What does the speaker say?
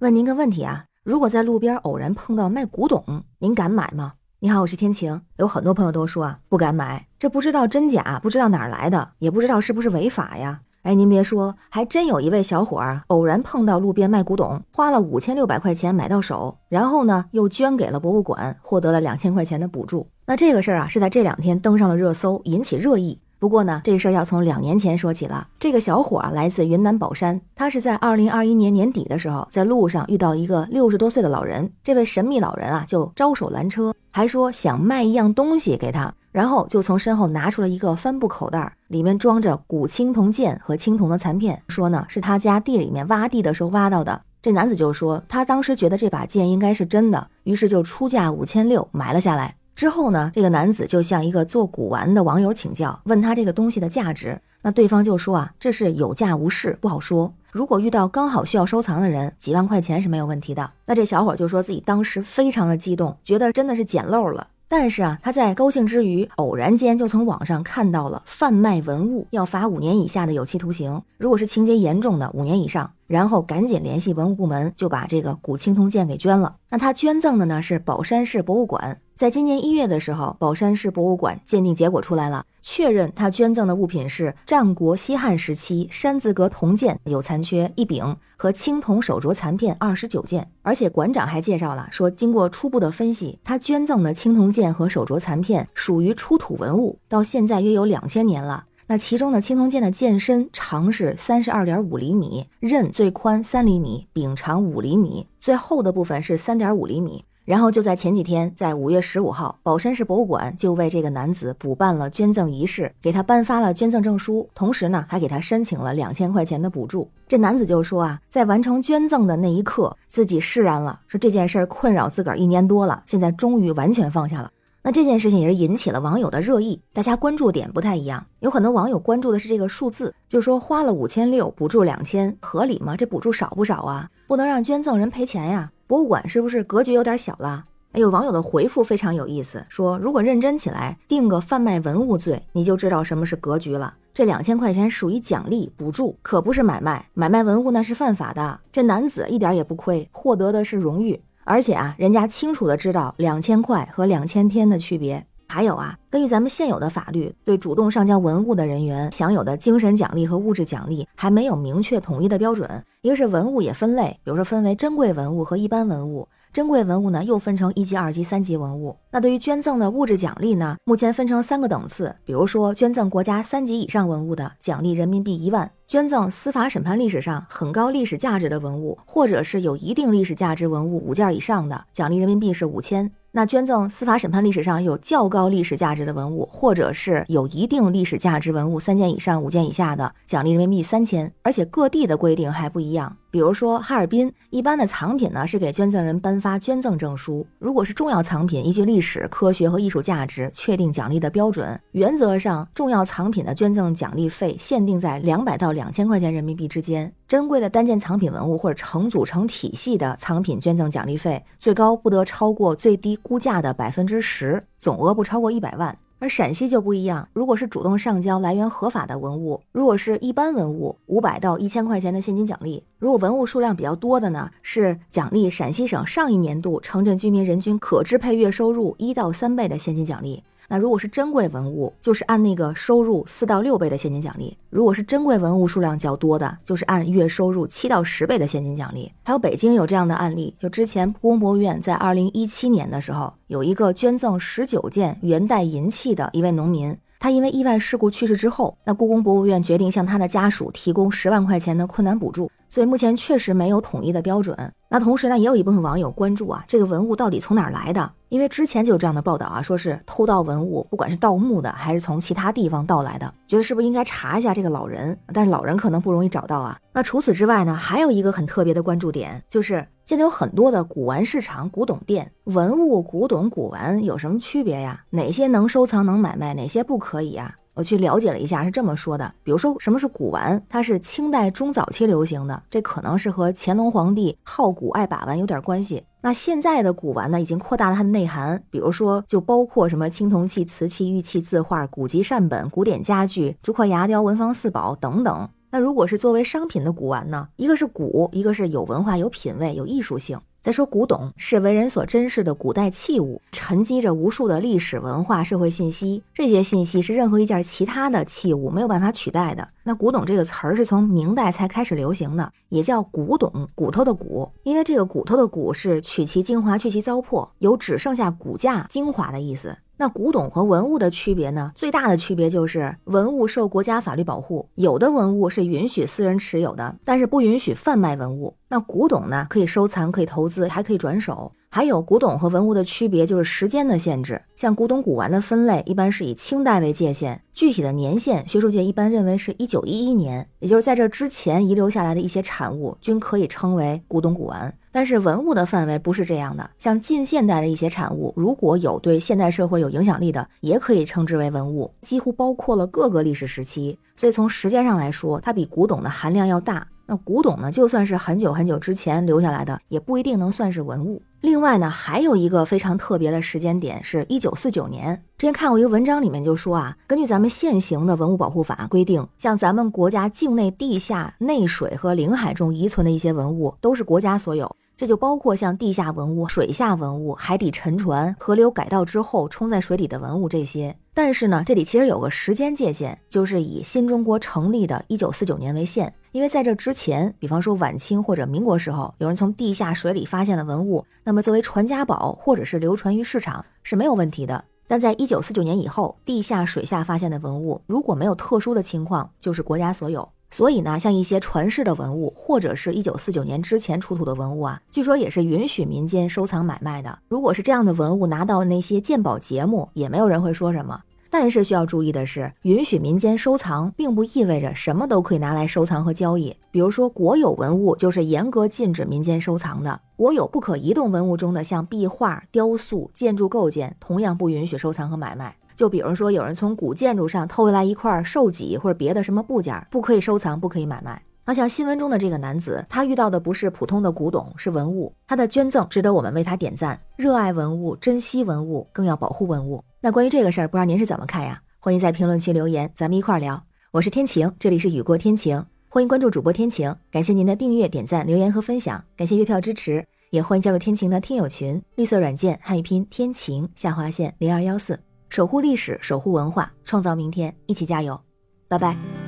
问您个问题啊，如果在路边偶然碰到卖古董，您敢买吗？你好，我是天晴。有很多朋友都说啊，不敢买，这不知道真假，不知道哪儿来的，也不知道是不是违法呀。哎，您别说，还真有一位小伙儿偶然碰到路边卖古董，花了五千六百块钱买到手，然后呢又捐给了博物馆，获得了两千块钱的补助。那这个事儿啊，是在这两天登上了热搜，引起热议。不过呢，这事儿要从两年前说起了。这个小伙啊，来自云南保山，他是在二零二一年年底的时候，在路上遇到一个六十多岁的老人。这位神秘老人啊，就招手拦车，还说想卖一样东西给他。然后就从身后拿出了一个帆布口袋，里面装着古青铜剑和青铜的残片，说呢是他家地里面挖地的时候挖到的。这男子就说他当时觉得这把剑应该是真的，于是就出价五千六买了下来。之后呢，这个男子就向一个做古玩的网友请教，问他这个东西的价值。那对方就说啊，这是有价无市，不好说。如果遇到刚好需要收藏的人，几万块钱是没有问题的。那这小伙就说自己当时非常的激动，觉得真的是捡漏了。但是啊，他在高兴之余，偶然间就从网上看到了贩卖文物要罚五年以下的有期徒刑，如果是情节严重的，五年以上。然后赶紧联系文物部门，就把这个古青铜剑给捐了。那他捐赠的呢是宝山市博物馆。在今年一月的时候，宝山市博物馆鉴定结果出来了，确认他捐赠的物品是战国西汉时期山字格铜剑，有残缺一柄和青铜手镯残片二十九件。而且馆长还介绍了说，经过初步的分析，他捐赠的青铜剑和手镯残片属于出土文物，到现在约有两千年了。那其中的青铜剑的剑身长是三十二点五厘米，刃最宽三厘米，柄长五厘米，最厚的部分是三点五厘米。然后就在前几天，在五月十五号，宝山市博物馆就为这个男子补办了捐赠仪式，给他颁发了捐赠证书，同时呢，还给他申请了两千块钱的补助。这男子就说啊，在完成捐赠的那一刻，自己释然了，说这件事儿困扰自个儿一年多了，现在终于完全放下了。那这件事情也是引起了网友的热议，大家关注点不太一样。有很多网友关注的是这个数字，就说花了五千六补助两千，合理吗？这补助少不少啊？不能让捐赠人赔钱呀？博物馆是不是格局有点小了？哎有网友的回复非常有意思，说如果认真起来，定个贩卖文物罪，你就知道什么是格局了。这两千块钱属于奖励补助，可不是买卖，买卖文物那是犯法的。这男子一点也不亏，获得的是荣誉。而且啊，人家清楚的知道两千块和两千天的区别。还有啊，根据咱们现有的法律，对主动上交文物的人员享有的精神奖励和物质奖励还没有明确统一的标准。一个是文物也分类，比如说分为珍贵文物和一般文物。珍贵文物呢，又分成一级、二级、三级文物。那对于捐赠的物质奖励呢，目前分成三个等次。比如说，捐赠国家三级以上文物的，奖励人民币一万；捐赠司法审判历史上很高历史价值的文物，或者是有一定历史价值文物五件以上的，奖励人民币是五千。那捐赠司法审判历史上有较高历史价值的文物，或者是有一定历史价值文物三件以上、五件以下的，奖励人民币三千。而且各地的规定还不一样。比如说哈尔滨一般的藏品呢，是给捐赠人颁发捐赠证书。如果是重要藏品，依据历史、科学和艺术价值确定奖励的标准。原则上，重要藏品的捐赠奖励费限定在两百到两千块钱人民币之间。珍贵的单件藏品文物或者成组成体系的藏品捐赠奖励费，最高不得超过最低估价的百分之十，总额不超过一百万。而陕西就不一样，如果是主动上交来源合法的文物，如果是一般文物，五百到一千块钱的现金奖励；如果文物数量比较多的呢，是奖励陕西省上一年度城镇居民人均可支配月收入一到三倍的现金奖励。那如果是珍贵文物，就是按那个收入四到六倍的现金奖励；如果是珍贵文物数量较多的，就是按月收入七到十倍的现金奖励。还有北京有这样的案例，就之前故宫博物院在二零一七年的时候，有一个捐赠十九件元代银器的一位农民。他因为意外事故去世之后，那故宫博物院决定向他的家属提供十万块钱的困难补助。所以目前确实没有统一的标准。那同时呢，也有一部分网友关注啊，这个文物到底从哪儿来的？因为之前就有这样的报道啊，说是偷盗文物，不管是盗墓的还是从其他地方盗来的，觉得是不是应该查一下这个老人？但是老人可能不容易找到啊。那除此之外呢，还有一个很特别的关注点，就是现在有很多的古玩市场、古董店，文物、古董、古玩有什么区别呀？哪些能收藏、能买卖，哪些不可以呀？我去了解了一下，是这么说的：，比如说什么是古玩，它是清代中早期流行的，这可能是和乾隆皇帝好古爱把玩有点关系。那现在的古玩呢，已经扩大了它的内涵，比如说就包括什么青铜器、瓷器、玉器、字画、古籍善本、古典家具、竹刻牙雕、文房四宝等等。那如果是作为商品的古玩呢？一个是古，一个是有文化、有品位、有艺术性。再说古董是为人所珍视的古代器物，沉积着无数的历史文化、社会信息。这些信息是任何一件其他的器物没有办法取代的。那古董这个词儿是从明代才开始流行的，也叫古董，骨头的骨，因为这个骨头的骨是取其精华，去其糟粕，有只剩下骨架、精华的意思。那古董和文物的区别呢？最大的区别就是文物受国家法律保护，有的文物是允许私人持有的，但是不允许贩卖文物。那古董呢，可以收藏，可以投资，还可以转手。还有古董和文物的区别就是时间的限制，像古董古玩的分类一般是以清代为界限，具体的年限学术界一般认为是一九一一年，也就是在这之前遗留下来的一些产物均可以称为古董古玩。但是文物的范围不是这样的，像近现代的一些产物，如果有对现代社会有影响力的，也可以称之为文物，几乎包括了各个历史时期。所以从时间上来说，它比古董的含量要大。那古董呢，就算是很久很久之前留下来的，也不一定能算是文物。另外呢，还有一个非常特别的时间点，是一九四九年。之前看过一个文章，里面就说啊，根据咱们现行的文物保护法规定，像咱们国家境内地下、内水和领海中遗存的一些文物，都是国家所有。这就包括像地下文物、水下文物、海底沉船、河流改道之后冲在水里的文物这些。但是呢，这里其实有个时间界限，就是以新中国成立的一九四九年为限。因为在这之前，比方说晚清或者民国时候，有人从地下水里发现了文物，那么作为传家宝或者是流传于市场是没有问题的。但在一九四九年以后，地下水下发现的文物，如果没有特殊的情况，就是国家所有。所以呢，像一些传世的文物，或者是一九四九年之前出土的文物啊，据说也是允许民间收藏买卖的。如果是这样的文物拿到那些鉴宝节目，也没有人会说什么。但是需要注意的是，允许民间收藏，并不意味着什么都可以拿来收藏和交易。比如说，国有文物就是严格禁止民间收藏的。国有不可移动文物中的像壁画、雕塑、建筑构件，同样不允许收藏和买卖。就比如说，有人从古建筑上偷回来一块兽脊或者别的什么部件，不可以收藏，不可以买卖。那像新闻中的这个男子，他遇到的不是普通的古董，是文物。他的捐赠值得我们为他点赞。热爱文物，珍惜文物，更要保护文物。那关于这个事儿，不知道您是怎么看呀？欢迎在评论区留言，咱们一块儿聊。我是天晴，这里是雨过天晴，欢迎关注主播天晴。感谢您的订阅、点赞、留言和分享，感谢月票支持，也欢迎加入天晴的听友群。绿色软件汉语拼天晴下划线零二幺四，守护历史，守护文化，创造明天，一起加油！拜拜。